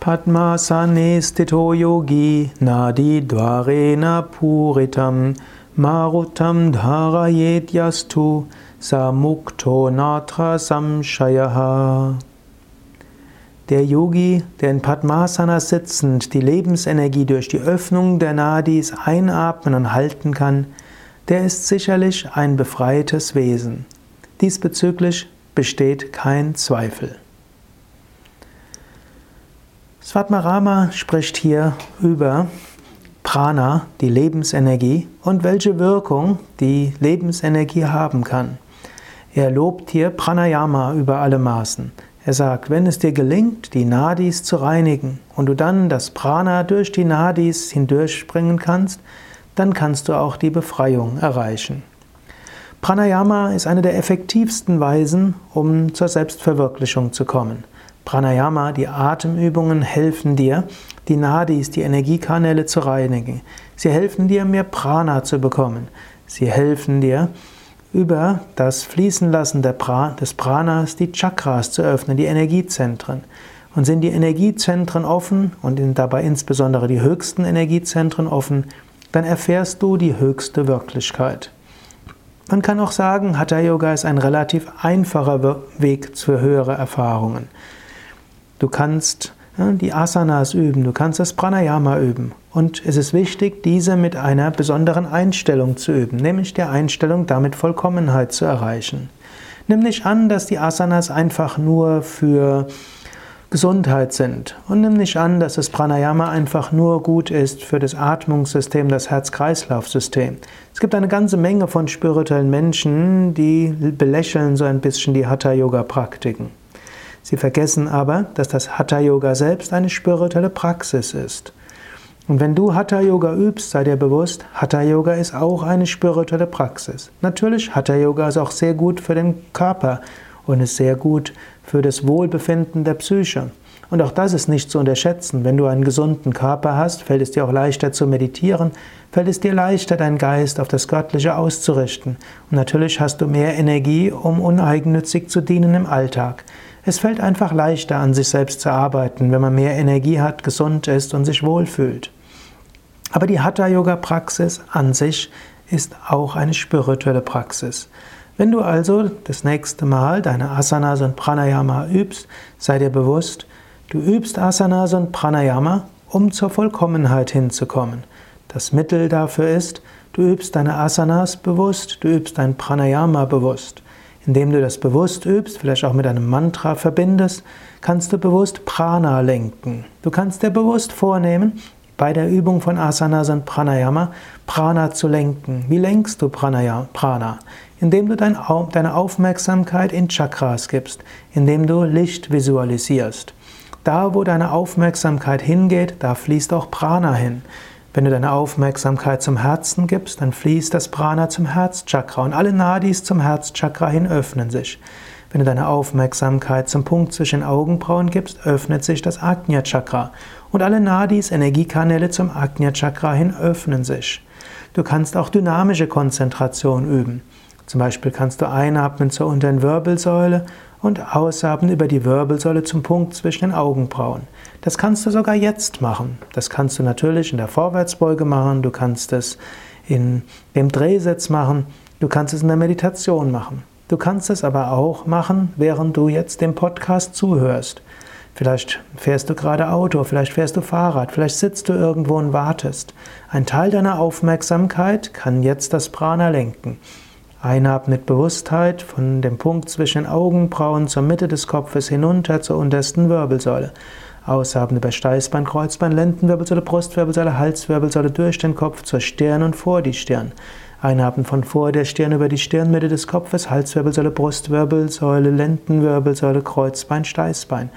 Padmasane stito yogi nadi dvarena puritam marutam dharayet yastu samukto natra samshayaha. Der Yogi, der in Padmasana sitzend die Lebensenergie durch die Öffnung der Nadis einatmen und halten kann, der ist sicherlich ein befreites Wesen. Diesbezüglich besteht kein Zweifel. Svatmarama spricht hier über Prana, die Lebensenergie, und welche Wirkung die Lebensenergie haben kann. Er lobt hier Pranayama über alle Maßen. Er sagt, wenn es dir gelingt, die Nadis zu reinigen und du dann das Prana durch die Nadis hindurchspringen kannst, dann kannst du auch die Befreiung erreichen. Pranayama ist eine der effektivsten Weisen, um zur Selbstverwirklichung zu kommen. Pranayama, die Atemübungen helfen dir, die Nadis, die Energiekanäle zu reinigen. Sie helfen dir, mehr Prana zu bekommen. Sie helfen dir, über das Fließenlassen des Pranas die Chakras zu öffnen, die Energiezentren. Und sind die Energiezentren offen und dabei insbesondere die höchsten Energiezentren offen, dann erfährst du die höchste Wirklichkeit. Man kann auch sagen, Hatha Yoga ist ein relativ einfacher Weg für höhere Erfahrungen. Du kannst die Asanas üben, du kannst das Pranayama üben. Und es ist wichtig, diese mit einer besonderen Einstellung zu üben, nämlich der Einstellung, damit Vollkommenheit zu erreichen. Nimm nicht an, dass die Asanas einfach nur für Gesundheit sind. Und nimm nicht an, dass das Pranayama einfach nur gut ist für das Atmungssystem, das Herz-Kreislauf-System. Es gibt eine ganze Menge von spirituellen Menschen, die belächeln so ein bisschen die Hatha-Yoga-Praktiken. Sie vergessen aber, dass das Hatha Yoga selbst eine spirituelle Praxis ist. Und wenn du Hatha Yoga übst, sei dir bewusst, Hatha Yoga ist auch eine spirituelle Praxis. Natürlich, Hatha Yoga ist auch sehr gut für den Körper und ist sehr gut für das Wohlbefinden der Psyche. Und auch das ist nicht zu unterschätzen. Wenn du einen gesunden Körper hast, fällt es dir auch leichter zu meditieren, fällt es dir leichter, deinen Geist auf das Göttliche auszurichten. Und natürlich hast du mehr Energie, um uneigennützig zu dienen im Alltag. Es fällt einfach leichter, an sich selbst zu arbeiten, wenn man mehr Energie hat, gesund ist und sich wohlfühlt. Aber die Hatha-Yoga-Praxis an sich ist auch eine spirituelle Praxis. Wenn du also das nächste Mal deine Asanas und Pranayama übst, sei dir bewusst, du übst Asanas und Pranayama, um zur Vollkommenheit hinzukommen. Das Mittel dafür ist, du übst deine Asanas bewusst, du übst dein Pranayama bewusst. Indem du das bewusst übst, vielleicht auch mit einem Mantra verbindest, kannst du bewusst Prana lenken. Du kannst dir bewusst vornehmen, bei der Übung von Asanas und Pranayama Prana zu lenken. Wie lenkst du Prana? Indem du deine Aufmerksamkeit in Chakras gibst, indem du Licht visualisierst. Da, wo deine Aufmerksamkeit hingeht, da fließt auch Prana hin. Wenn du deine Aufmerksamkeit zum Herzen gibst, dann fließt das Prana zum Herzchakra und alle Nadis zum Herzchakra hin öffnen sich. Wenn du deine Aufmerksamkeit zum Punkt zwischen Augenbrauen gibst, öffnet sich das Ajna Chakra und alle Nadis, Energiekanäle zum Ajna Chakra hin öffnen sich. Du kannst auch dynamische Konzentration üben. Zum Beispiel kannst du einatmen zur unteren Wirbelsäule und ausatmen über die Wirbelsäule zum Punkt zwischen den Augenbrauen. Das kannst du sogar jetzt machen. Das kannst du natürlich in der Vorwärtsbeuge machen, du kannst es in dem Drehsitz machen, du kannst es in der Meditation machen. Du kannst es aber auch machen, während du jetzt dem Podcast zuhörst. Vielleicht fährst du gerade Auto, vielleicht fährst du Fahrrad, vielleicht sitzt du irgendwo und wartest. Ein Teil deiner Aufmerksamkeit kann jetzt das Prana lenken. Einatmen mit Bewusstheit von dem Punkt zwischen Augenbrauen zur Mitte des Kopfes hinunter zur untersten Wirbelsäule. Ausatmen über Steißbein, Kreuzbein, Lendenwirbelsäule, Brustwirbelsäule, Halswirbelsäule durch den Kopf zur Stirn und vor die Stirn. Einatmen von vor der Stirn über die Stirnmitte des Kopfes, Halswirbelsäule, Brustwirbelsäule, Lendenwirbelsäule, Kreuzbein, Steißbein.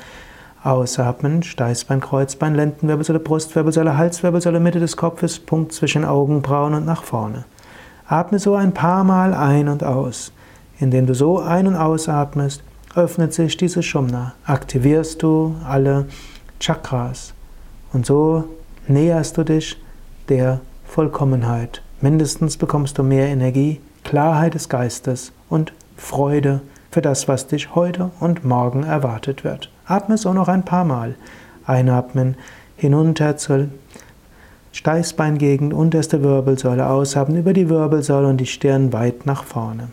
Ausatmen, Steißbein, Kreuzbein, Lendenwirbelsäule, Brustwirbelsäule, Halswirbelsäule, Mitte des Kopfes, Punkt zwischen Augenbrauen und nach vorne. Atme so ein paar Mal ein und aus. Indem du so ein- und ausatmest, öffnet sich diese Shumna. Aktivierst du alle Chakras. Und so näherst du dich der Vollkommenheit. Mindestens bekommst du mehr Energie, Klarheit des Geistes und Freude für das, was dich heute und morgen erwartet wird. Atme so noch ein paar Mal. Einatmen hinunter zur Steißbeingegend, unterste Wirbelsäule, ausatmen über die Wirbelsäule und die Stirn weit nach vorne.